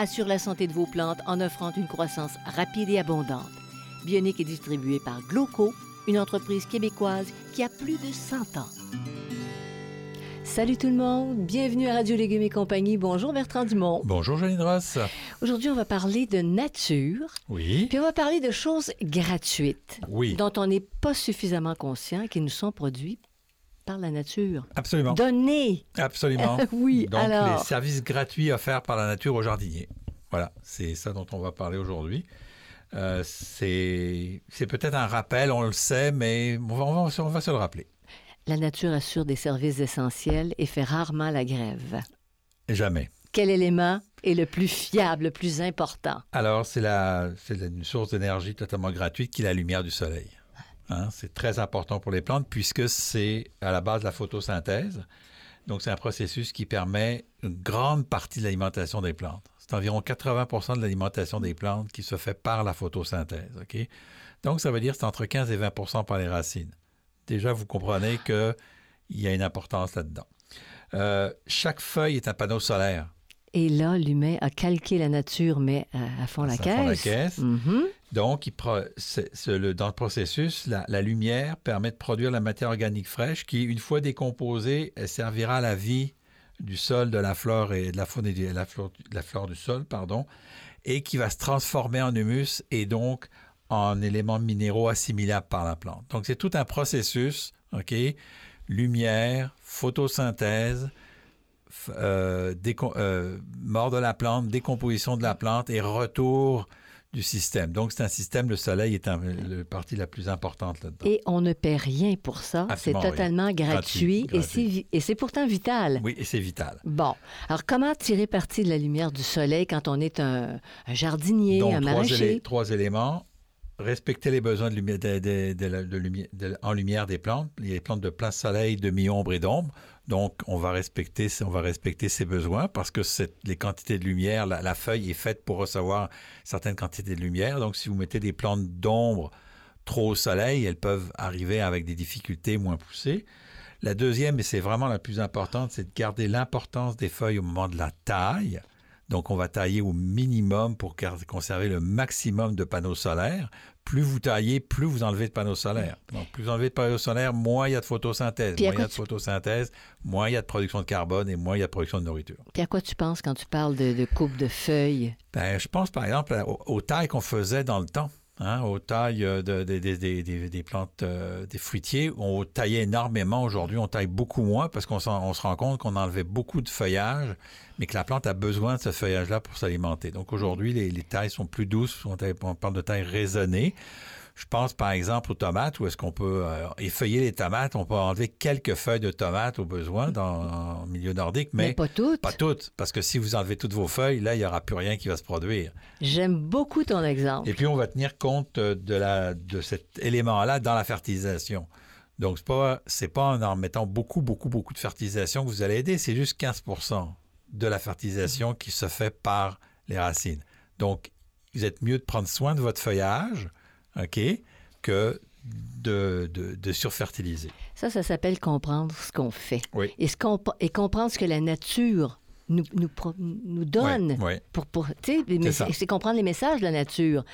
assure la santé de vos plantes en offrant une croissance rapide et abondante. Bionique est distribuée par Gloco, une entreprise québécoise qui a plus de 100 ans. Salut tout le monde, bienvenue à Radio Légumes et compagnie. Bonjour Bertrand Dumont. Bonjour Janine Ross. Aujourd'hui, on va parler de nature, Oui. puis on va parler de choses gratuites Oui. dont on n'est pas suffisamment conscient qui nous sont produits par la nature. Absolument. Donnés. Absolument. Oui, Donc, alors. les services gratuits offerts par la nature aux jardiniers. Voilà, c'est ça dont on va parler aujourd'hui. Euh, c'est peut-être un rappel, on le sait, mais on va, on va- on va se le rappeler. La nature assure des services essentiels et fait rarement la grève. Jamais. Quel élément est le plus fiable, le plus important? Alors, c'est une source d'énergie totalement gratuite qui est la lumière du soleil. Hein, c'est très important pour les plantes puisque c'est à la base de la photosynthèse. Donc, c'est un processus qui permet une grande partie de l'alimentation des plantes. C'est environ 80% de l'alimentation des plantes qui se fait par la photosynthèse. Donc, ça veut dire que c'est entre 15 et 20% par les racines. Déjà, vous comprenez qu'il y a une importance là-dedans. Euh, chaque feuille est un panneau solaire. Et là, l'humain a calqué la nature, mais à, à fond la Ça fond la caisse. caisse. Mhm. Donc, dans le processus, la, lumière permet de produire la matière organique fraîche qui, une fois décomposée, servira à la vie du sol, de la flore et de la faune et de la flore, du sol, pardon, et qui va se transformer en humus et donc en éléments minéraux assimilables par la plante. Donc, c'est tout un processus, OK? Lumière, photosynthèse, euh, euh, mort de la plante, décomposition de la plante et retour du système. Donc, c'est un système, le soleil est un- le partie la plus importante là-dedans. Et on ne paie rien pour ça. C'est rien. totalement gratuit, Gratuit, et c'est vi- et c'est pourtant vital. Oui, et c'est vital. Bon, alors comment tirer parti de la lumière du soleil quand on est un, un jardinier, Donc, un trois, maraîcher? élé- trois éléments. Respecter les besoins de lumière, de- de- lumière- en lumière des plantes. Les plantes de plein soleil, demi-ombre et d'ombre. Donc, on va respecter, on va respecter ces besoins parce que les quantités de lumière, la, la feuille est faite pour recevoir certaines quantités de lumière. Donc, si vous mettez des plantes d'ombre trop au soleil, elles peuvent arriver avec des difficultés moins poussées. La deuxième, et c'est vraiment la plus importante, c'est de garder l'importance des feuilles au moment de la taille. Donc, on va tailler au minimum pour conserver le maximum de panneaux solaires. Plus vous taillez, plus vous enlevez de panneaux solaires. Donc, plus vous enlevez de panneaux solaires, moins il y a de photosynthèse. Puis Moins il y a de photosynthèse, moins il y a de production de carbone et moins il y a de production de nourriture. Puis à quoi tu penses quand tu parles de, de coupe de feuilles? Ben, je pense par exemple aux tailles qu'on faisait dans le temps. Hein, aux tailles euh, de- de- de- des- plantes, euh, des fruitiers, on taillait énormément. Aujourd'hui, on taille beaucoup moins parce qu'on on se rend compte qu'on enlevait beaucoup de feuillage, mais que la plante a besoin de ce feuillage-là pour s'alimenter. Donc aujourd'hui, les, les tailles sont plus douces. On, taille- on parle de taille raisonnée. Je pense par exemple aux tomates, où est-ce qu'on peut euh, effeuiller les tomates. On peut enlever quelques feuilles de tomates au besoin dans, en milieu nordique, Mais, mais, pas toutes. pas toutes. Parce que si vous enlevez toutes vos feuilles, là, il n'y aura plus rien qui va se produire. J'aime beaucoup ton exemple. Et puis, on va tenir compte de, la, de cet élément-là dans la fertilisation. Donc, ce n'est pas, c'est pas en en mettant beaucoup, beaucoup, beaucoup de fertilisation que vous allez aider. C'est juste 15% de la fertilisation qui se fait par les racines. Donc, vous êtes mieux de prendre soin de votre feuillage, OK, que de, de, de surfertiliser. Ça, ça s'appelle comprendre ce qu'on fait. Oui. Et, ce qu'on- et comprendre ce que la nature nous, nous, donne. Oui, oui. Pour, pour, c'est comprendre les messages de la nature.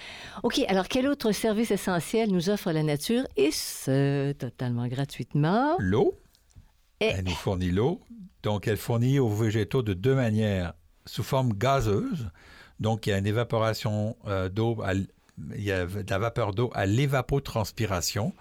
OK, alors quel autre service essentiel nous offre la nature, et ce, totalement gratuitement? L'eau, Et- elle nous fournit l'eau. Donc, elle fournit aux végétaux de deux manières, sous forme gazeuse. Donc, il y a une évaporation euh, d'eau, il y a de la vapeur d'eau à l'évapotranspiration.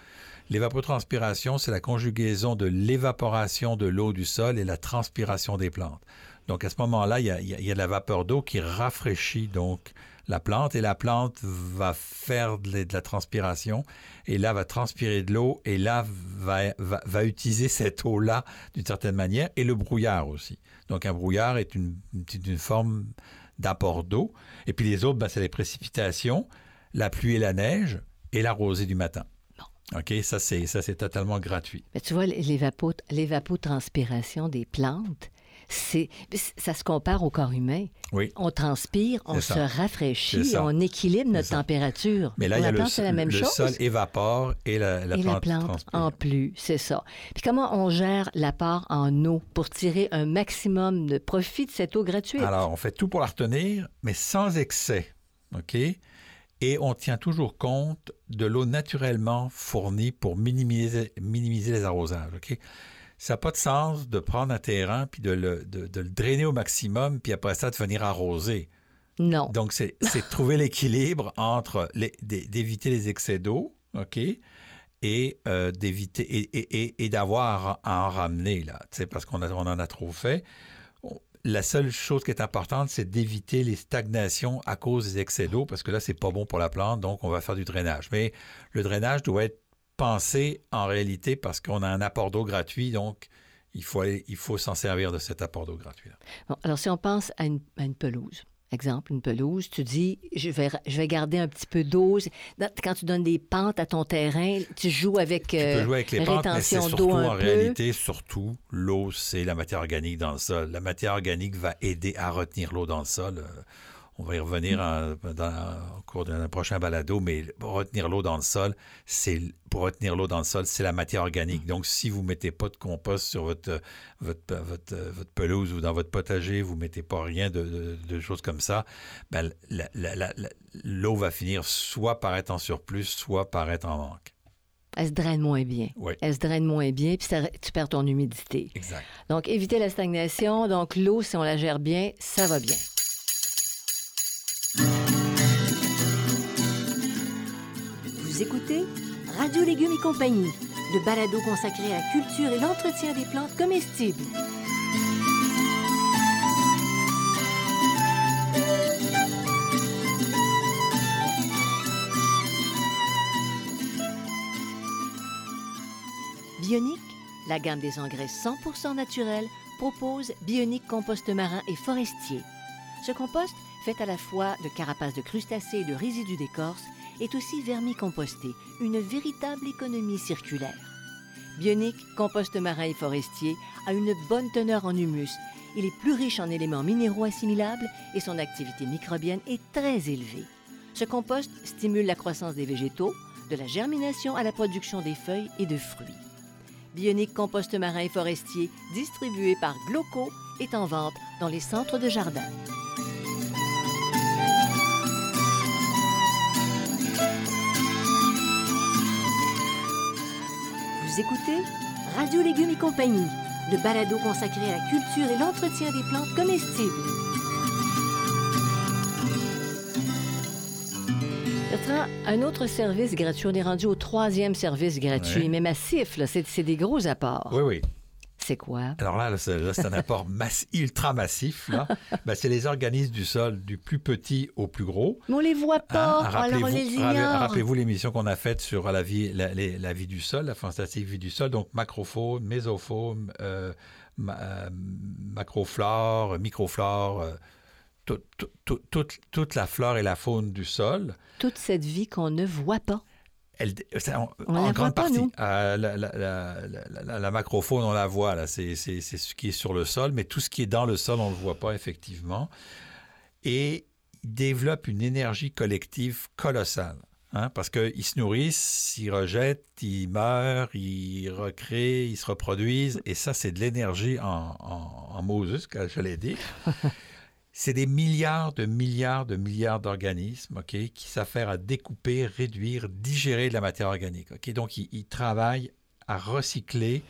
L'évapotranspiration, c'est la conjugaison de l'évaporation de l'eau du sol et la transpiration des plantes. Donc, à ce moment-là, il, il y a, de la vapeur d'eau qui rafraîchit donc la plante et la plante va faire de la transpiration et là va transpirer de l'eau et là va, va, utiliser cette eau-là d'une certaine manière et le brouillard aussi. Donc un brouillard est une, une forme d'apport d'eau. Et puis les autres, ben, c'est les précipitations, la pluie et la neige et la rosée du matin. OK, ça c'est ça c'est totalement gratuit. Mais tu vois l'évapotranspiration des plantes, c'est ça se compare au corps humain. Oui. On transpire, on se rafraîchit, on équilibre notre température. Mais là, il y a le, la même le sol évapore et la, la plante, la plante en plus, c'est ça. Puis comment on gère l'apport en eau pour tirer un maximum de profit de cette eau gratuite? Alors, on fait tout pour la retenir, mais sans excès. OK? Et on tient toujours compte de l'eau naturellement fournie pour minimiser, minimiser les arrosages. OK? ça n'a pas de sens de prendre un terrain puis de le, de, le, drainer au maximum puis après ça de venir arroser. Non. Donc, c'est trouver l'équilibre entre d'éviter les excès d'eau, OK, et euh, d'éviter et, et, et d'avoir à en ramener, là, parce qu'on on en a trop fait. La seule chose qui est importante, c'est d'éviter les stagnations à cause des excès d'eau, parce que là, c'est pas bon pour la plante, donc on va faire du drainage. Mais le drainage doit être penser en réalité parce qu'on a un apport d'eau gratuit, donc il faut, il faut s'en servir de cet apport d'eau gratuit. alors, si on pense à une, pelouse, exemple, une pelouse, tu dis, je vais, je vais garder un petit peu d'eau. Quand tu donnes des pentes à ton terrain, tu joues avec, tu peux euh, jouer avec les pentes, mais c'est surtout, en réalité, surtout, l'eau, c'est la matière organique dans le sol. La matière organique va aider à retenir l'eau dans le sol. On va y revenir au cours d'un prochain balado, mais pour retenir l'eau dans le sol, c'est pour retenir l'eau dans le sol, c'est la matière organique. Donc, si vous ne mettez pas de compost sur votre, votre, votre, pelouse ou dans votre potager, vous ne mettez pas rien de, choses comme ça, ben, l'eau va finir soit par être en surplus, soit par être en manque. Elle se draine moins bien. Oui. Elle se draine moins bien, puis tu perds ton humidité. Exact. Donc, éviter la stagnation. Donc, l'eau, si on la gère bien, ça va bien. Écoutez Radio Légumes et compagnie, le balado consacré à la culture et l'entretien des plantes comestibles. Bionique, la gamme des engrais 100% naturels, propose Bionique compost marin et forestier. Ce compost, fait à la fois de carapaces de crustacés et de résidus d'écorce, est aussi vermicomposté, une véritable économie circulaire. Bionique, compost marin et forestier, a une bonne teneur en humus. Il est plus riche en éléments minéraux assimilables et son activité microbienne est très élevée. Ce compost stimule la croissance des végétaux, de la germination à la production des feuilles et de fruits. Bionique compost marin et forestier, distribué par Gloco, est en vente dans les centres de jardin. Écoutez Radio Légumes et compagnie, le balado consacré à la culture et l'entretien des plantes comestibles. Bertrand, un autre service gratuit, on est rendu au troisième service gratuit, mais massif, c'est des gros apports. Oui, oui. C'est quoi? Alors là, c'est un apport ultra massif. Ben, c'est les organismes du sol, du plus petit au plus gros. Mais on les voit pas, hein? les ignore. Rappelez-vous l'émission qu'on a faite sur la vie, la, vie du sol, la fantastique vie du sol. Donc, macrofaune, mésofaune, euh, euh, macroflore, microflore, euh, toute la flore et la faune du sol. Toute cette vie qu'on ne voit pas en, grande partie. Euh, la, macrofaune, on la voit, c'est ce qui est sur le sol, mais tout ce qui est dans le sol, on ne le voit pas effectivement. Et il développe une énergie collective colossale. Hein, parce qu'ils se nourrissent, ils rejettent, ils meurent, ils recréent, ils se reproduisent. Et ça, c'est de l'énergie en, en, en Moses, l'ai dit. C'est des milliards de milliards de milliards d'organismes qui s'affairent à découper, réduire, digérer de la matière organique. Ok, Donc, ils, travaillent à recycler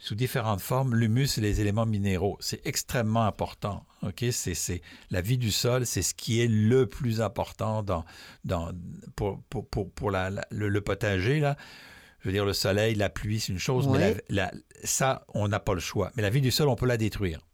sous différentes formes l'humus et les éléments minéraux. C'est extrêmement important. Ok, c'est la vie du sol, c'est ce qui est le plus important dans, dans pour, pour, pour, pour la, le, potager là. Je veux dire, le soleil, la pluie, c'est une chose, mais ça, on n'a pas le choix. Mais la vie du sol, on peut la détruire.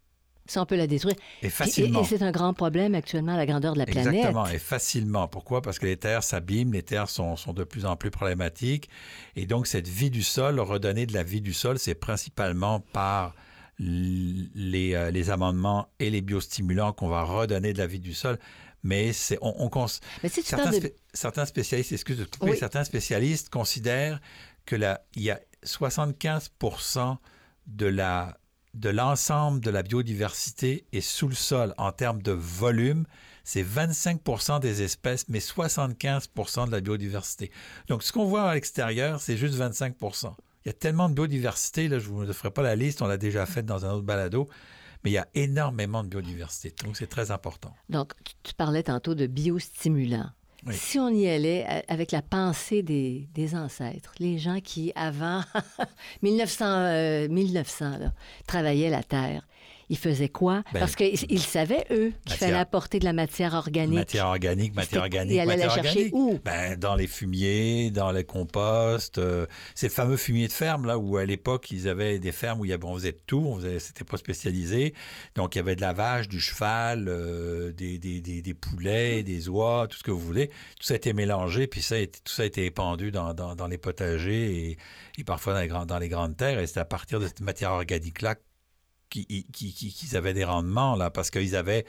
Ça, on peut la détruire. Et facilement. Et, c'est un grand problème actuellement à la grandeur de la planète. Exactement, et facilement. Pourquoi? Parce que les terres s'abîment, les terres sont, sont, de plus en plus problématiques. Et donc, cette vie du sol, redonner de la vie du sol, c'est principalement par les, euh, les, amendements et les biostimulants qu'on va redonner de la vie du sol. Mais c'est on, on Mais si certains, certains, spécialistes, excusez moi certains spécialistes considèrent que la, il y a 75% de la de l'ensemble de la biodiversité est sous le sol en termes de volume. C'est 25% des espèces, mais 75% de la biodiversité. Donc, ce qu'on voit à l'extérieur, c'est juste 25 Il y a tellement de biodiversité, là, je ne vous ferai pas la liste, on l'a déjà faite dans un autre balado, mais il y a énormément de biodiversité. Donc, c'est très important. Donc, tu parlais tantôt de biostimulants. Si on y allait avec la pensée des, ancêtres, les gens qui, avant 1900, 1900 euh, travaillaient la terre, ils faisaient quoi? Ben, Parce qu'ils savaient, eux, qu'il fallait apporter de la matière organique. Matière organique, matière organique. Ils allaient la chercher où? Ben, dans les fumiers, dans les composts. Euh, c'est le fameux fumier de ferme, là, où à l'époque, ils avaient des fermes où il y avait, on faisait tout, c'était pas spécialisé. Donc, il y avait de la vache, du cheval, euh, des, des, des, poulets, des oies, tout ce que vous voulez. Tout ça a été mélangé, puis ça, tout ça a été épandu dans, dans, dans les potagers et, et parfois dans les, grands, dans les grandes terres. Et c'est à partir de cette matière organique-là qu'ils qui, avaient des rendements, là, parce qu'ils avaient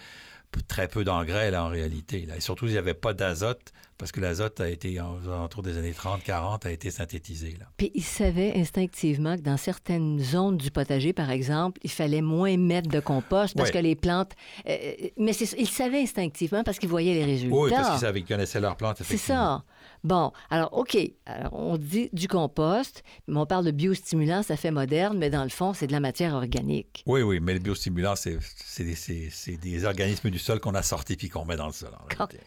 très peu d'engrais, là, en réalité. Là. Et surtout, il n'y avait pas d'azote, parce que l'azote a été, autour des années 30-40, a été synthétisé. Là. Puis ils savaient instinctivement que dans certaines zones du potager, par exemple, il fallait moins mettre de compost parce que les plantes... Euh, mais ils savaient instinctivement parce qu'ils voyaient les résultats. Oui, parce qu'ils savaient qu'ils connaissaient leurs plantes, C'est ça. Bon, alors, OK, alors, on dit du compost, mais on parle de biostimulant, ça fait moderne, mais dans le fond, c'est de la matière organique. Oui, oui, mais le biostimulant, c'est des, des, organismes du sol qu'on a sortis puis qu'on met dans le sol.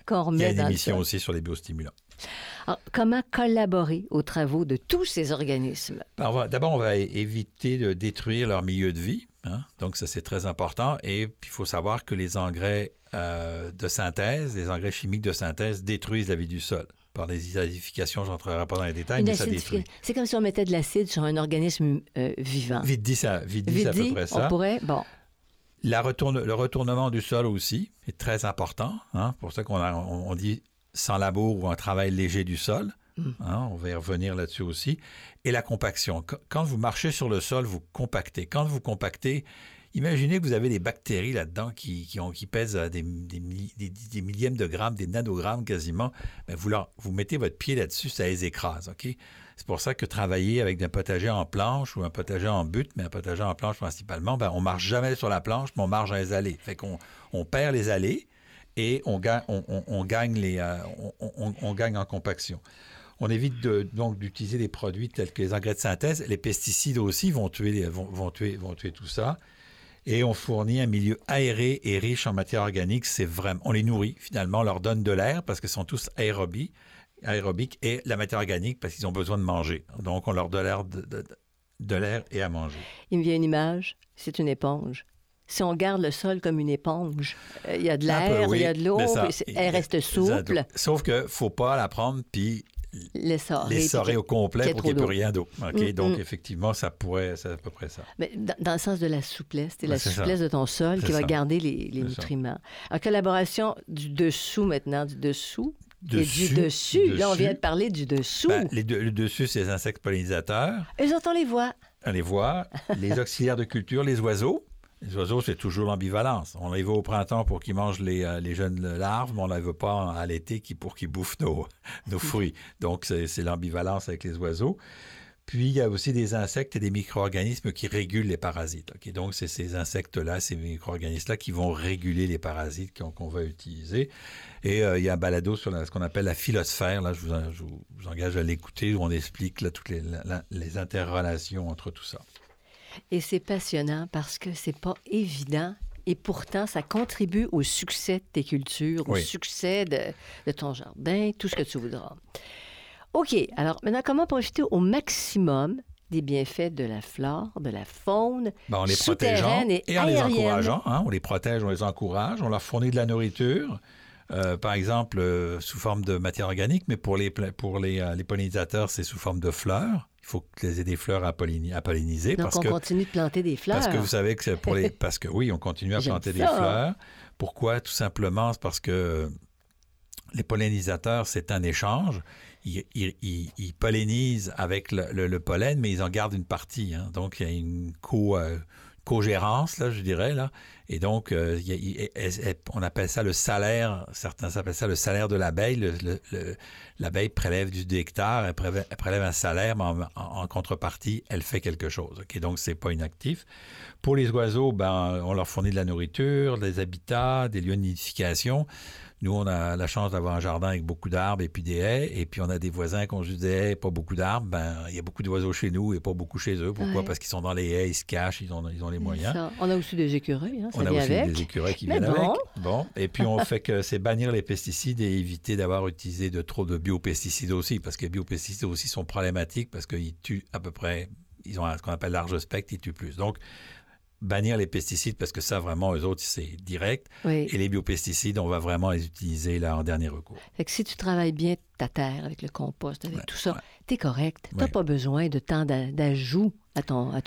Qu'on remet Il y a une émission aussi sur les biostimulants. Alors, comment collaborer aux travaux de tous ces organismes? Ben, d'abord, on va éviter de détruire leur milieu de vie. Hein. Donc, ça, c'est très important. Et puis, il faut savoir que les engrais euh, de synthèse, les engrais chimiques de synthèse détruisent la vie du sol par des acidifications, je n'entrerai pas dans les détails, mais ça détruit. C'est comme si on mettait de l'acide sur un organisme euh, vivant. Vite dit, ça, vite dit, à peu près ça. On pourrait, bon. La retourne, le retournement du sol aussi est très important. Hein, pour ça qu'on on, dit sans labour ou un travail léger du sol. Hmm. Hein, on va y revenir là-dessus aussi. Et la compaction. Quand vous marchez sur le sol, vous compactez. Quand vous compactez, Imaginez que vous avez des bactéries là-dedans qui, qui, pèsent des, des, millièmes de grammes, des nanogrammes quasiment. Ben, vous, vous mettez votre pied là-dessus, ça les écrase. C'est pour ça que travailler avec un potager en planche ou un potager en butte, mais un potager en planche principalement, ben, on marche jamais sur la planche, mais on marche dans les allées. Fait on perd les allées et on gagne, euh, on, gagne en compaction. On évite donc d'utiliser des produits tels que les engrais de synthèse. Les pesticides aussi vont tuer, vont, tuer, vont tuer tout ça et on fournit un milieu aéré et riche en matière organique. C'est vraiment, on les nourrit finalement, on leur donne de l'air parce qu'ils sont tous aérobies, aérobiques et la matière organique parce qu'ils ont besoin de manger. Donc on leur donne l'air de, l'air et à manger. Il me vient une image, c'est une éponge. Si on garde le sol comme une éponge, euh, il y a de l'air, il y a de l'eau, elle reste souple. Sauf que faut pas la prendre puis l'essorer au complet pour qu'il n'y ait plus rien d'eau. Mm, Donc, mm. effectivement, ça pourrait, c'est à peu près ça. Mais dans, le sens de la souplesse, c'est la souplesse de ton sol qui va garder les, nutriments. En collaboration du dessous maintenant, du dessous, et du dessus. Là, on vient de parler du dessous. Ben, les le dessus, c'est les insectes pollinisateurs. Eux autres, on les voit. On les voit. les auxiliaires de culture, les oiseaux. Les oiseaux, c'est toujours l'ambivalence. On les veut au printemps pour qu'ils mangent les, euh, les, jeunes larves, mais on ne les veut pas à l'été pour qu'ils bouffent nos, nos fruits. Donc, c'est l'ambivalence avec les oiseaux. Puis, il y a aussi des insectes et des micro-organismes qui régulent les parasites. Donc, c'est ces insectes-là, ces micro-organismes-là qui vont réguler les parasites qu'on va utiliser. Et euh, il y a un balado sur ce qu'on appelle la philosphère. Là, je vous, je vous engage à l'écouter, où on explique toutes les, les interrelations entre tout ça. Et c'est passionnant parce que c'est pas évident et pourtant, ça contribue au succès de tes cultures, au succès de, ton jardin, tout ce que tu voudras. OK, alors maintenant, comment profiter au maximum des bienfaits de la flore, de la faune, Ben, en les protégeant et, en les encourageant. hein, on les protège, on les encourage, on leur fournit de la nourriture, euh, par exemple euh, sous forme de matière organique, mais pour les, pour les, euh, les pollinisateurs, c'est sous forme de fleurs. Il faut qu'ils aient des fleurs à, pollini- à polliniser Donc, parce on que, continue de planter des fleurs. parce que vous savez que c'est pour les... Parce que oui, on continue à planter des fleurs. Pourquoi? Tout simplement, parce que les pollinisateurs, c'est un échange. Ils, ils- ils- ils pollinisent avec le, le- le pollen, mais ils en gardent une partie. hein. Donc, il y a une co, euh, co-gérance, là, je dirais. Là. Et donc, euh, a- on appelle ça le salaire. Certains appellent ça le salaire de l'abeille. Le- le- le- L'abeille prélève du nectar, elle prélève, un salaire, mais en, contrepartie, elle fait quelque chose. ok? Donc, c'est pas inactif. Pour les oiseaux, ben, on leur fournit de la nourriture, des habitats, des lieux de nidification. Nous, on a la chance d'avoir un jardin avec beaucoup d'arbres et puis des haies. Et puis, on a des voisins qui ont juste des haies, pas beaucoup d'arbres. Ben, il y a beaucoup d'oiseaux chez nous et pas beaucoup chez eux. Pourquoi? Ouais. Parce qu'ils sont dans les haies, ils se cachent, ils ont, ils ont les moyens. Ça. On a aussi des écureuils, hein, ça On a aussi avec. des écureuils qui Mais viennent bon. avec. Bon. Et puis, on fait que c'est bannir les pesticides et éviter d'avoir utilisé de trop de biopesticides aussi, parce que les biopesticides aussi sont problématiques parce qu'ils tuent à peu près, ils ont ce qu'on appelle large spectre, ils tuent plus. Donc, bannir les pesticides parce que ça, vraiment, eux autres, c'est direct. Oui. Et les biopesticides, on va vraiment les utiliser là en dernier recours. Fait que si tu travailles bien ta terre avec le compost, avec Ouais, tout ça, ouais. t'es correct. T'as Ouais. pas besoin de tant d'a- d'ajouts à ton, à.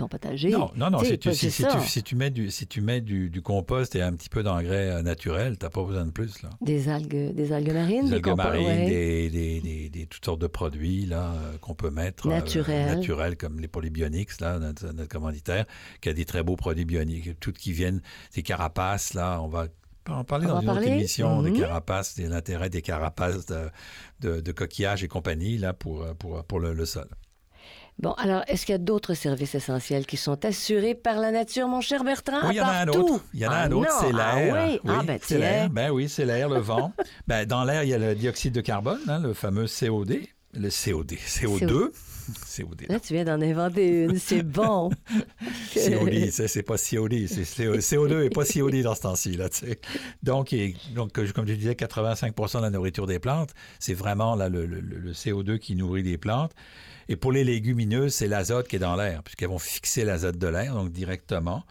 Non, non, non. Si tu, pas- si, c'est si ça. tu, si tu mets, du, si tu mets du, du compost et un petit peu d'engrais euh, naturel, tu n'as pas besoin de plus. Là. Des algues, des algues marines, Des des algues compo- marines, ouais. des, des- des- des- toutes sortes de produits là, euh, qu'on peut mettre. euh, Naturels. naturels, comme les Polybionics, là, notre, notre commanditaire, qui a des très beaux produits bioniques. Toutes qui viennent, des carapaces, là, on va en parler On dans une en autre parler? émission, Mhm. des carapaces, et l'intérêt des carapaces de, de, de coquillages et compagnie là, pour, pour, pour le, le sol. Bon, alors, est-ce qu'il y a d'autres services essentiels qui sont assurés par la nature, mon cher Bertrand? Oui, il y en a un autre. Il y en a Ah un autre, non, c'est l'air. Ah oui, ah ben c'est l'air. Ben oui, c'est l'air, le vent. ben, dans l'air, il y a le dioxyde de carbone, hein, le fameux COD. Le COD. CO2. COD. Là, tu viens d'en inventer une, c'est bon. COD, c'est c'est pas COD, c'est CO- CO2 et pas COD dans ce temps-ci. Donc, et- donc, comme je disais, 85% de la nourriture des plantes, c'est vraiment là, le, le- le CO2 qui nourrit les plantes. Et pour les légumineuses, c'est l'azote qui est dans l'air, puisqu'elles vont fixer l'azote de l'air, donc directement.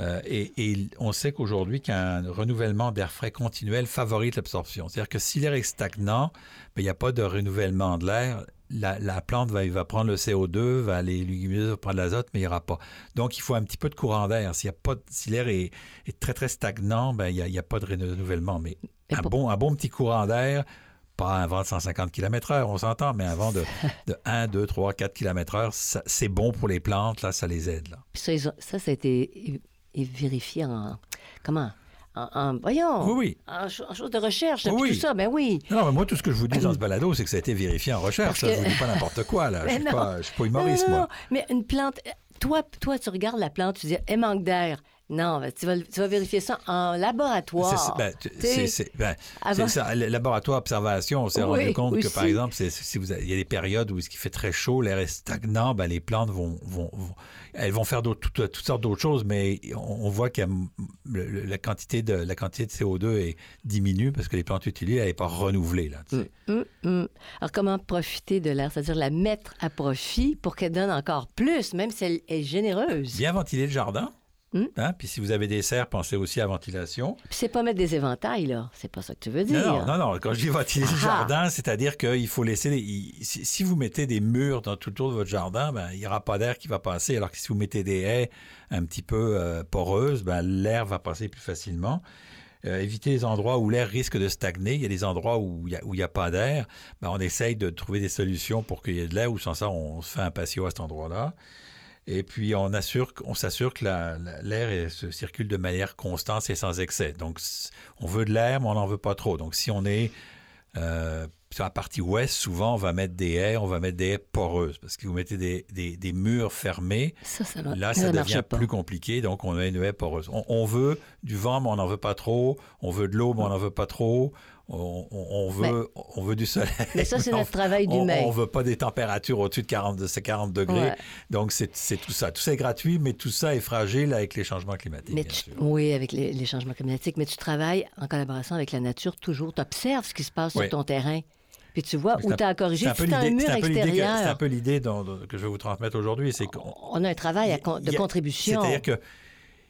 Euh, et, et on sait qu'aujourd'hui, qu'un renouvellement d'air frais continuel favorise l'absorption. C'est-à-dire que si l'air est stagnant, ben, il n'y a pas de renouvellement de l'air. La, la plante va, prendre le CO2, va, les légumineuses prendre l'azote, mais il n'y aura pas. Donc, il faut un petit peu de courant d'air. S'il y a pas de- si l'air est, est très, très stagnant, ben, il n'y a, il y a pas de renouvellement. Mais Et un pour- bon, un bon petit courant d'air, pas un vent de 150 km/h, on s'entend, mais un vent de, de 1, 2, 3, 4 km/h, c'est bon pour les plantes, là, ça les aide. Là. Ça, ça a été é- vérifié en. Comment? En, en- voyons. Oui, oui. En, cho- en chose de recherche, Oui. tout ça, ben oui. Non, mais moi, tout ce que je vous dis dans ce balado, c'est que ça a été vérifié en recherche. Que- je vous dis pas n'importe quoi, là. Je Mais suis pas, pas Non, humoriste, non, moi. non. Mais une plante, toi, toi, tu regardes la plante, tu dis, elle manque d'air. Non, ben, tu, vas, tu vas vérifier ça en laboratoire. C'est- ben, c'est- ben, avant- ça. Le laboratoire observation, on s'est Oui, rendu compte que, par exemple, si vous avez- il y a des périodes où il fait très chaud, l'air est stagnant, ben, les plantes vont, vont, vont- elles vont faire toutes, toutes sortes d'autres choses, mais on, on voit que la quantité de la quantité de CO2 est diminue parce que les plantes utilisées, elle n'est pas renouvelée. Là, tu sais. Hum, hum. Alors, comment profiter de l'air? C'est-à-dire la mettre à profit pour qu'elle donne encore plus, même si elle est généreuse? Bien ventiler le jardin. Hmm? Hein? Puis si vous avez des serres, pensez aussi à ventilation. Puis c'est pas mettre des éventails, là. C'est pas ça que tu veux dire. Non, non, non. Quand je dis ventiler le Ah. jardin, c'est-à-dire qu'il faut laisser. il- si, vous mettez des murs dans tout autour de votre jardin, ben, il n'y aura pas d'air qui va passer. Alors que si vous mettez des haies un petit peu euh, poreuses, ben, l'air va passer plus facilement. Euh, éviter les endroits où l'air risque de stagner. Il y a des endroits où il n'y a pas d'air. Ben, on essaye de trouver des solutions pour qu'il y ait de l'air, ou sans ça, on se fait un patio à cet endroit-là. Et puis, on, assure, on s'assure que la- la- l'air se circule de manière constante et sans excès. Donc, on veut de l'air, mais on n'en veut pas trop. Donc, si on est euh, sur la partie ouest, souvent, on va mettre des haies, on va mettre des haies poreuses. Parce que vous mettez des, des- des murs fermés, Ça, ça, mar- là, ça devient plus compliqué. Donc, on a une haie poreuse. On, on veut du vent, mais on n'en veut pas trop. On veut de l'eau, mais on n'en veut pas trop. On, on- on veut, on veut du soleil. Mais ça, c'est on- notre travail on d'humain. ne veut pas des températures au-dessus de 40, de ces 40 degrés. Ouais. Donc, c'est tout ça. Tout ça est gratuit, mais tout ça est fragile avec les changements climatiques, Mais bien tu- sûr. oui, avec les, les changements climatiques, mais tu travailles en collaboration avec la nature toujours. Tu observes ce qui se passe Oui. sur ton terrain. Puis tu vois, où tu as à corriger, C'est un si as un mur c'est un peu l'idée que- c'est un extérieur, peu l'idée que je vais vous transmettre aujourd'hui. C'est qu'on on a un travail de a- contribution. C'est-à-dire que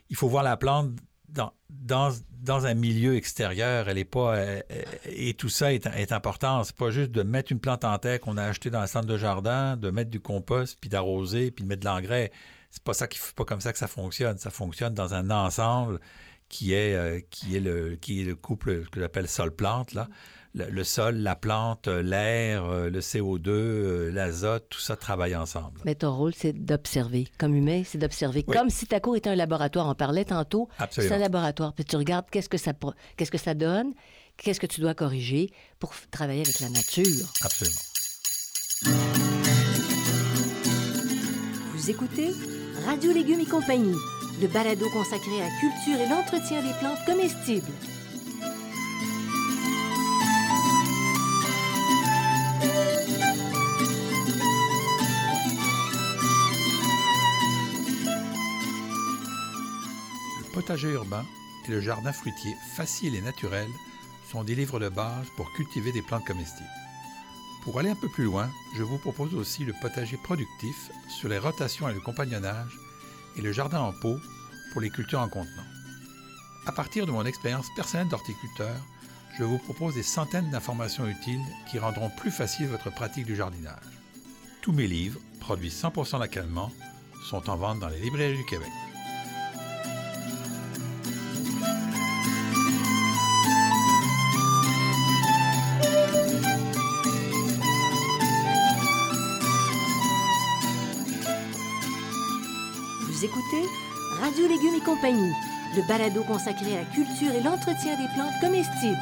il faut voir la plante dans, un milieu extérieur. Elle est pas euh, euh, et tout ça est, est important. C'est pas juste de mettre une plante en terre qu'on a achetée dans le centre de jardin, de mettre du compost, puis d'arroser, puis de mettre de l'engrais. C'est pas ça qui pas comme ça que ça fonctionne. Ça fonctionne dans un ensemble qui est euh, qui est le qui est le couple que j'appelle sol-plante là. Le, le sol, la plante, euh, l'air, euh, le CO2, euh, l'azote, tout ça travaille ensemble. Mais ton rôle, c'est d'observer. Comme humain, c'est d'observer. Oui. Comme si ta cour était un laboratoire. On parlait tantôt. C'est un laboratoire. Puis tu regardes qu'est-ce que ça, qu'est-ce que ça donne, qu'est-ce que tu dois corriger pour travailler avec la nature. Absolument. Vous écoutez Radio Légumes et compagnie, le balado consacré à la culture et l'entretien des plantes comestibles. Potager urbain et le jardin fruitier facile et naturel sont des livres de base pour cultiver des plantes comestibles. Pour aller un peu plus loin, je vous propose aussi le potager productif sur les rotations et le compagnonnage et le jardin en pot pour les cultures en contenant. À partir de mon expérience personnelle d'horticulteur, je vous propose des centaines d'informations utiles qui rendront plus facile votre pratique du jardinage. Tous mes livres, produits 100% localement, sont en vente dans les librairies du Québec. Écoutez Radio Légumes et compagnie, le balado consacré à la culture et l'entretien des plantes comestibles.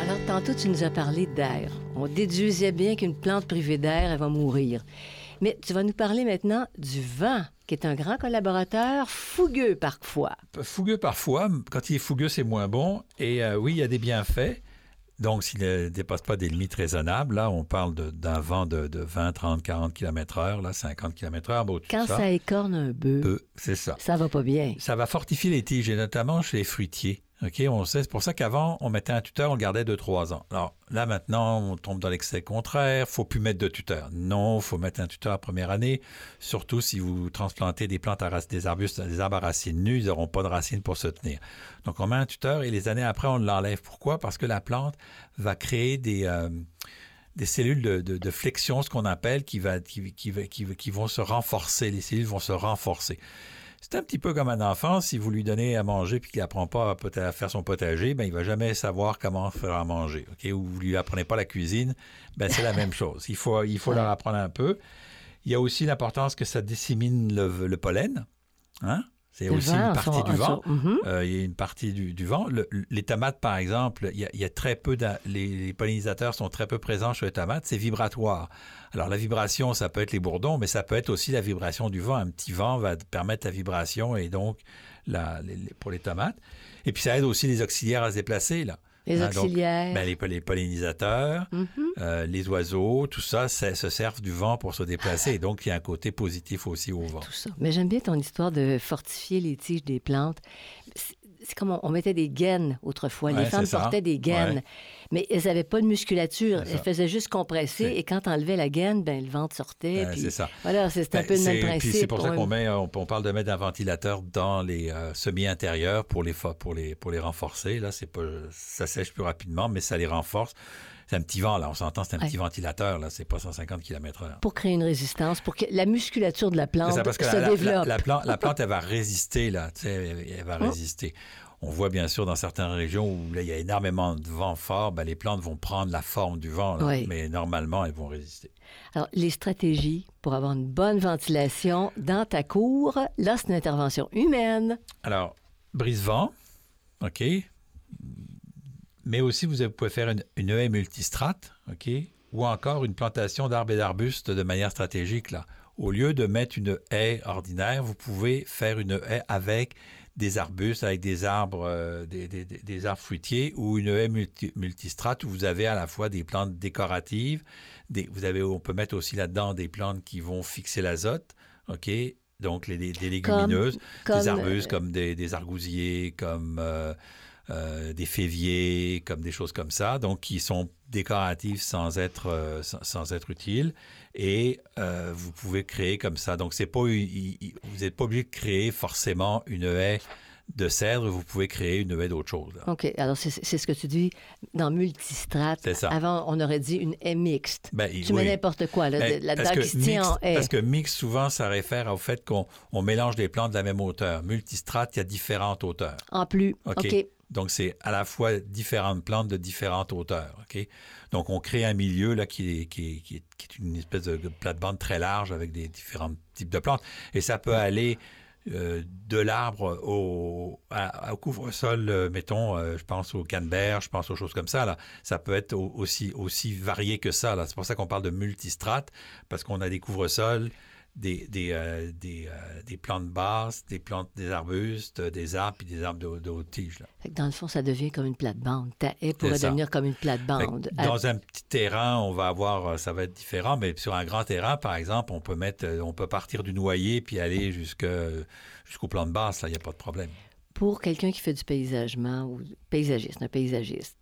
Alors, tantôt, tu nous as parlé d'air. On déduisait bien qu'une plante privée d'air, elle va mourir. Mais tu vas nous parler maintenant du vent, qui est un grand collaborateur, fougueux parfois. Fougueux parfois. Quand il est fougueux, c'est moins bon. Et euh, oui, il y a des bienfaits. Donc, s'il ne dépasse pas des limites raisonnables, là, on parle d'un vent de, de 20, 30, 40 km/h, là, 50 km/h, bon, tout Quand ça. ça, écorne un bœuf, c'est ça. ça va pas bien. Ça va fortifier les tiges, et notamment chez les fruitiers. OK, on sait, c'est pour ça qu'avant, on mettait un tuteur, on le gardait de 3 ans. Alors là, maintenant, on tombe dans l'excès contraire. faut plus mettre de tuteur. Non, faut mettre un tuteur la première année. Surtout si vous transplantez des plantes à rac- des arbustes, des arbres à racines nues, ils n'auront pas de racines pour se tenir. Donc, on met un tuteur et les années après, on l'enlève. Pourquoi? Parce que la plante va créer des... euh, cellules de, flexion, ce qu'on appelle, qui vont se renforcer. Les cellules vont se renforcer. C'est un petit peu comme un enfant, si vous lui donnez à manger puis qu'il n'apprend pas à, à faire son potager, ben, il va jamais savoir comment faire à manger. ok? Ou vous lui apprenez pas la cuisine, ben, c'est la même chose. Il faut, il faut Ouais. leur apprendre un peu. Il y a aussi l'importance que ça dissémine le, le pollen. Hein? C'est aussi une partie son- du vent. son- Mhm. Euh, il y a une partie du, du vent. Le- les tomates, par exemple, il y a, il y a très peu, les, les pollinisateurs sont très peu présents chez les tomates. C'est vibratoire. Alors la vibration, ça peut être les bourdons, mais ça peut être aussi la vibration du vent. Un petit vent va permettre la vibration et donc la, les- les- pour les tomates. Et puis ça aide aussi les auxiliaires à se déplacer là. Les donc, auxiliaires. Ben, les, les pollinisateurs, Mhm. euh, les oiseaux, tout ça, ça se servent du vent pour se déplacer. Et donc il y a un côté positif aussi au vent. Tout ça. Mais j'aime bien ton histoire de fortifier les tiges des plantes. C'est- comme on, on mettait des gaines autrefois. Ouais, les femmes ça. portaient des gaines. Ouais. Mais elles n'avaient pas de musculature. Elles faisaient juste compresser. Et quand on enlevait la gaine, ben, le ventre sortait. Euh, c'est ça. Voilà, c'est un Ben, peu le même principe. Puis c'est pour ça qu'on met, on, on parle de mettre un ventilateur dans les euh, semi-intérieurs pour les, pour, les, pour les renforcer. Là, c'est pas, ça sèche plus rapidement, mais ça les renforce. C'est un petit vent, là. On s'entend, c'est un Ouais. petit ventilateur, là. C'est pas 150 km/h. Pour créer une résistance, pour que la musculature de la plante ça, parce que se la, développe. la- la plante, la plante, elle va résister, là. Tu sais, elle, elle va Oh. résister. On voit bien sûr dans certaines régions où là, il y a énormément de vent fort, ben, les plantes vont prendre la forme du vent, là. Oui. mais normalement, elles vont résister. Alors, les stratégies pour avoir une bonne ventilation dans ta cour, là, c'est une intervention humaine. Alors, brise-vent, OK. Mais aussi, vous pouvez faire une, une haie multistrate, OK. Ou encore une plantation d'arbres et d'arbustes de manière stratégique, là. Au lieu de mettre une haie ordinaire, vous pouvez faire une haie avec des arbustes, avec des arbres, euh, des, des- des- des arbres fruitiers, ou une haie multi- multistrate où vous avez à la fois des plantes décoratives, des, vous avez, on peut mettre aussi là-dedans des plantes qui vont fixer l'azote, OK, donc les, les- des légumineuses, Comme, des arbustes euh, comme des, des argousiers, comme euh, euh, des féviers, comme des choses comme ça, donc qui sont décoratifs sans être, euh, sans, sans être utiles. Et euh, vous pouvez créer comme ça. Donc, c'est pas, il- il- vous n'êtes pas obligé de créer forcément une haie de cèdre, vous pouvez créer une haie d'autre chose. là. OK. Alors, c'est ce que tu dis dans multistrate. C'est ça. Avant, on aurait dit une haie mixte. Ben, Tu mets oui. n'importe quoi là, Ben, de- parce que qui se tient en mixte- haie. Parce que mix, souvent, ça réfère au fait qu'on on mélange des plantes de la même hauteur. Multistrate, il y a différentes hauteurs. En plus. OK. OK. Donc, c'est à la fois différentes plantes de différentes hauteurs. Donc, on crée un milieu là, qui, est, qui, est, qui est- qui est une espèce de plate-bande très large avec des différents types de plantes. Et ça peut aller euh, de l'arbre au, à- au couvre-sol, euh, mettons, euh, je pense au canneberge, je pense aux choses comme ça. Là. Ça peut être au- aussi, aussi varié que ça. là. C'est pour ça qu'on parle de multistrate, parce qu'on a des couvre-sols, des, des, euh, des, euh, des plantes basses, des plantes, des arbustes, des arbres, puis des arbres de, de haute tige. là. Fait que dans le fond, ça devient comme une plate-bande. Ta haie pourrait devenir comme une plate-bande. Dans un petit terrain, on va avoir, euh, ça va être différent, mais sur un grand terrain, par exemple, on peut mettre, on peut partir du noyer puis aller jusque, jusqu'au plan de base, là, il n'y a pas de problème. Pour quelqu'un qui fait du paysagement ou paysagiste, un paysagiste,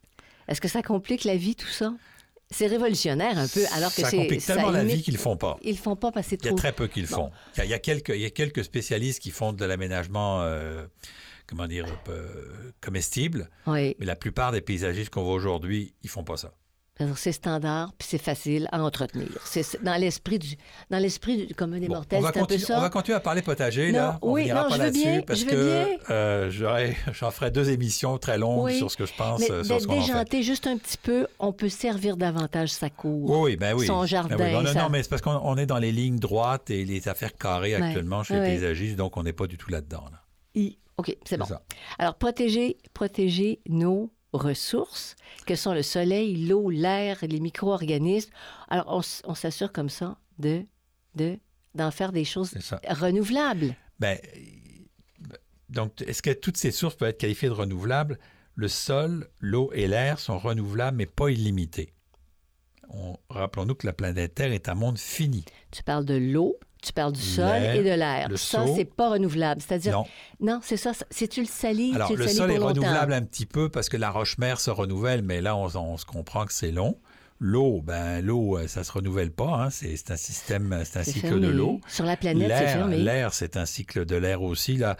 est-ce que ça complique la vie, tout ça? C'est révolutionnaire un peu, alors que ça c'est... complique tellement la imite- vie qu'ils font pas. Ils le font pas passer Il y a trop... très peu qui le font. Il y a, il y a quelques, il y a quelques spécialistes qui font de l'aménagement, euh, comment dire, euh, comestible, Oui, mais la plupart des paysagistes qu'on voit aujourd'hui, ils font pas ça. C'est standard, puis c'est facile à entretenir. C'est dans l'esprit du, dans l'esprit du commun des Bon, mortels, on, va c'est un peu continuer, on va ça. continuer à parler potager, Non, là. On oui, non, pas je veux là-dessus bien, parce je veux que bien. euh, j'en ferai deux émissions très longues Oui, sur ce que je pense Mais euh, sur ce en fait. juste un petit peu, on peut servir davantage sa cour. Oui, oui, ben oui. Son Ben jardin. Non, non, ça- non, mais c'est parce qu'on on est dans les lignes droites et les affaires carrées Ouais, actuellement chez ouais, les paysagistes, donc on n'est pas du tout là-dedans. là. OK, c'est bon. ça. Alors, protéger, protéger nos ressources, que sont le soleil, l'eau, l'air, les micro-organismes. Alors, on, on s'assure comme ça de de d'en faire des choses renouvelables. Ben, euh, donc, est-ce que toutes ces sources peuvent être qualifiées de renouvelables? Le sol, l'eau et l'air sont renouvelables, mais pas illimités. On- Rappelons-nous que la planète Terre est un monde fini. Tu parles de l'eau, tu parles du sol et de l'air. le Ça, c'est pas renouvelable. C'est-à-dire, Non. non, c'est ça. Si tu le salis, Alors, tu le le salis sol est renouvelable un petit peu parce que la roche-mère se renouvelle, mais là, on, on se comprend que c'est long. L'eau, ben l'eau, euh, ça se renouvelle pas. hein. C'est un système, c'est un cycle fermé. de l'eau. Sur la planète, c'est L'air, fermé. l'air, c'est un cycle de l'air aussi. Là,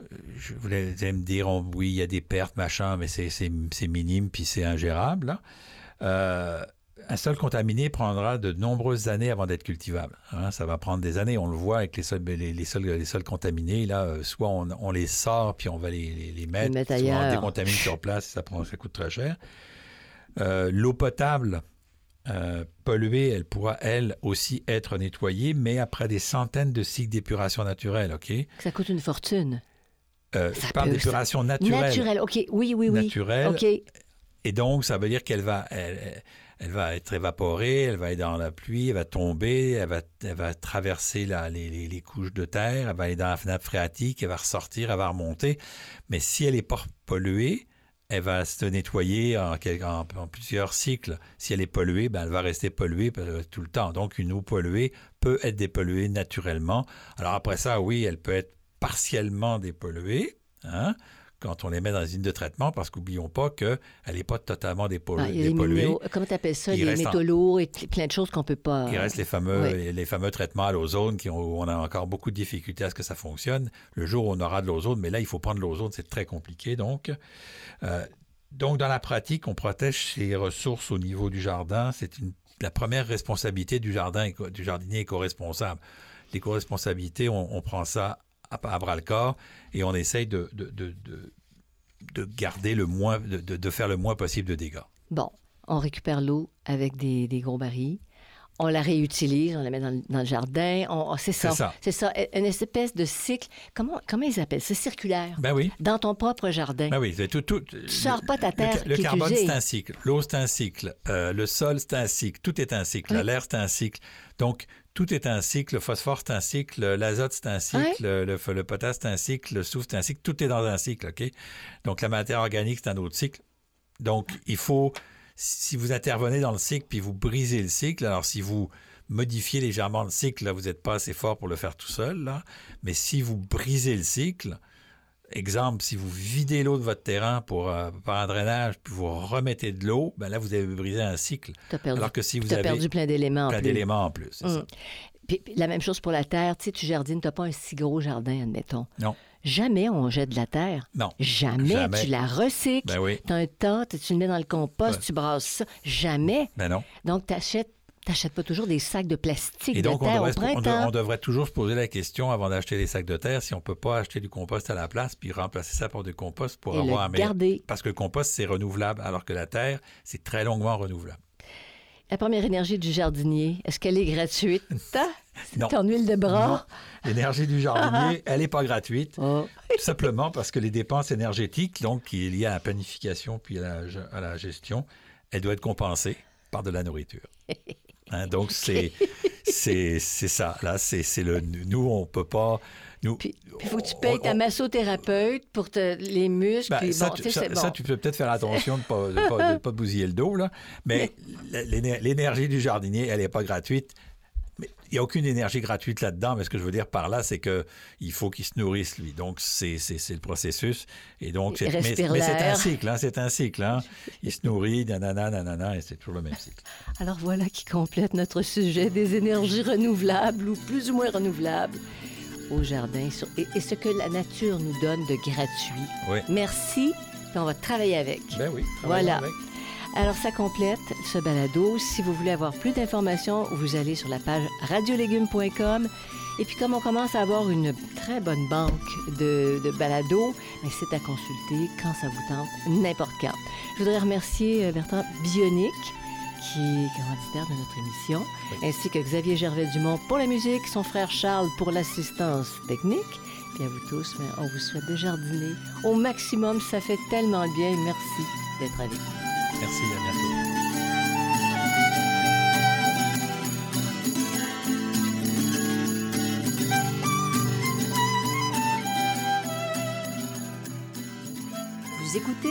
Euh, je voulais me dire, on- oui, il y a des pertes, machin, mais c'est minime puis c'est ingérable. là. Euh, un sol contaminé prendra de nombreuses années avant d'être cultivable. hein. ça va prendre des années. On le voit avec les sols, les, les sols, les sols contaminés. Là, euh, soit on, on les sort puis on va les, les- les mettre, mettre soit on décontamine sur place. Ça, prend, ça coûte très cher. Euh, L'eau potable euh, polluée, elle pourra elle aussi être nettoyée, mais après des centaines de cycles d'épuration naturelle. Ok? Ça coûte une fortune. Euh, Ça je parle d'épuration naturelle. Naturel, OK. Oui, oui, oui. Naturelle. OK. Et donc, ça veut dire qu'elle va, elle, elle va être évaporée, elle va être dans la pluie, elle va tomber, elle va, elle va traverser les, les- couches de terre, elle va aller dans la nappe phréatique, elle va ressortir, elle va remonter. Mais si elle n'est pas polluée, elle va se nettoyer en plusieurs cycles. Si elle est polluée, ben, elle va rester polluée euh, tout le temps. Donc, une eau polluée peut être dépolluée naturellement. Alors après ça, oui, elle peut être partiellement dépolluée. Hein? Quand on les met dans une usine de traitement, parce qu'oublions pas qu'elle n'est pas totalement dépolluée. Ah, il y a des dépolluée. comment tu appelles ça? Il les métaux lourds et plein de choses qu'on peut pas. Il reste les fameux, Oui. les fameux traitements à l'ozone qui ont, où on a encore beaucoup de difficultés à ce que ça fonctionne. Le jour où on aura de l'ozone, mais là, il faut prendre l'ozone, c'est très compliqué. Donc, Euh, donc, dans la pratique, on protège ses ressources au niveau du jardin. C'est une- la première responsabilité du, jardin, du jardinier éco-responsable. L'éco-responsabilité, on, on prend ça à, à bras-le-corps et on essaye de, de, de, de- de garder le moins, de, faire le moins possible de dégâts. Bon, on récupère l'eau avec des, des gros barils. On la réutilise, on la met dans, le- dans le jardin. On, on- c'est ça. C'est ça. C'est ça. Une espèce de cycle. Comment, comment ils appellent ça? Circulaire. Ben oui. Dans ton propre jardin. Ben oui, c'est tout, tout, Tu sors pas ta terre Le, le qui carbone, c'est un cycle. L'eau, c'est un cycle. Euh, le sol, c'est un cycle. Tout est un cycle. Oui. L'air, c'est un cycle. Donc, tout est un cycle. Le phosphore, c'est un cycle. L'azote, c'est un cycle. Le, le potasse, c'est un cycle. Le soufre, c'est un cycle. Tout est dans un cycle, OK? Donc, la matière organique, c'est un autre cycle. Donc, il faut, si vous intervenez dans le cycle puis vous brisez le cycle, alors si vous modifiez légèrement le cycle, là, vous n'êtes pas assez fort pour le faire tout seul, là. mais si vous brisez le cycle, exemple, si vous videz l'eau de votre terrain pour, euh, par un drainage, puis vous remettez de l'eau, ben là, vous avez brisé un cycle. T'as perdu, Alors que si vous t'as avez perdu plein d'éléments en plein plus. d'éléments en plus, c'est Mm. ça. Puis, puis la même chose pour la terre. Tu sais, tu jardines, tu n'as pas un si gros jardin, admettons. Non. Jamais on jette de la terre. Non. Jamais. Jamais. Tu la recycles. Ben oui. Tu as un tas, tu le mets dans le compost, Ouais. tu brasses ça. Jamais. Ben non. Donc, tu achètes. T'achètes pas toujours des sacs de plastique Et donc, de on terre devrait, au on, de- printemps. on devrait toujours se poser la question avant d'acheter des sacs de terre si on peut pas acheter du compost à la place puis remplacer ça par du compost pour Et avoir un le meilleur. Parce que le compost, c'est renouvelable, alors que la terre, c'est très longuement renouvelable. La première énergie du jardinier, est-ce qu'elle est gratuite? C'est ton huile de bras? L'énergie du jardinier, elle n'est pas gratuite, Oh. tout simplement parce que les dépenses énergétiques, donc qui est liée à la planification puis à la, à la gestion, elle doit être compensée par de la nourriture. Hein, donc, c'est c'est c'est ça. Là, c'est le. Nous, on peut pas. Nous, Puis il faut que tu payes on- ta massothérapeute pour te, les muscles. Ben, puis ça, bon, tu, ça- ça, peux peut-être faire attention de ne pas, de pas, de pas te bousiller le dos, là. mais l'éner- l'énergie du jardinier, elle n'est pas gratuite. Mais il n'y a aucune énergie gratuite là-dedans, mais ce que je veux dire par là, c'est qu'il faut qu'il se nourrisse, lui. Donc, c'est le processus. Et donc, mais, c'est un cycle, hein, c'est un cycle. Hein. Il se nourrit, nanana, nanana, et c'est toujours le même cycle. Alors voilà qui complète notre sujet des énergies renouvelables ou plus ou moins renouvelables au jardin et, et ce que la nature nous donne de gratuit. Oui. Merci, puis on va travailler avec. Ben oui. Voilà. avec. Alors ça complète ce balado. Si vous voulez avoir plus d'informations, vous allez sur la page radiolégumes.com. Et puis comme on commence à avoir une très bonne banque de, de balados, ben, c'est à consulter quand ça vous tente, n'importe quand. Je voudrais remercier euh, Bertrand Bionic, qui est commanditaire de notre émission, Oui. ainsi que Xavier Gervais-Dumont pour la musique, son frère Charles pour l'assistance technique. Puis à vous tous, ben, on vous souhaite de jardiner au maximum. Ça fait tellement bien. Merci d'être avec nous. Merci, à bientôt. Vous écoutez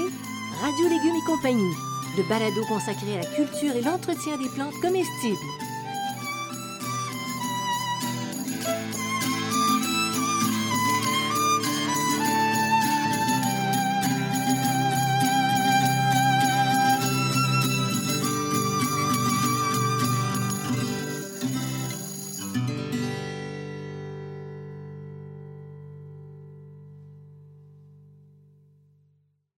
Radio Légumes et compagnie, le balado consacré à la culture et l'entretien des plantes comestibles.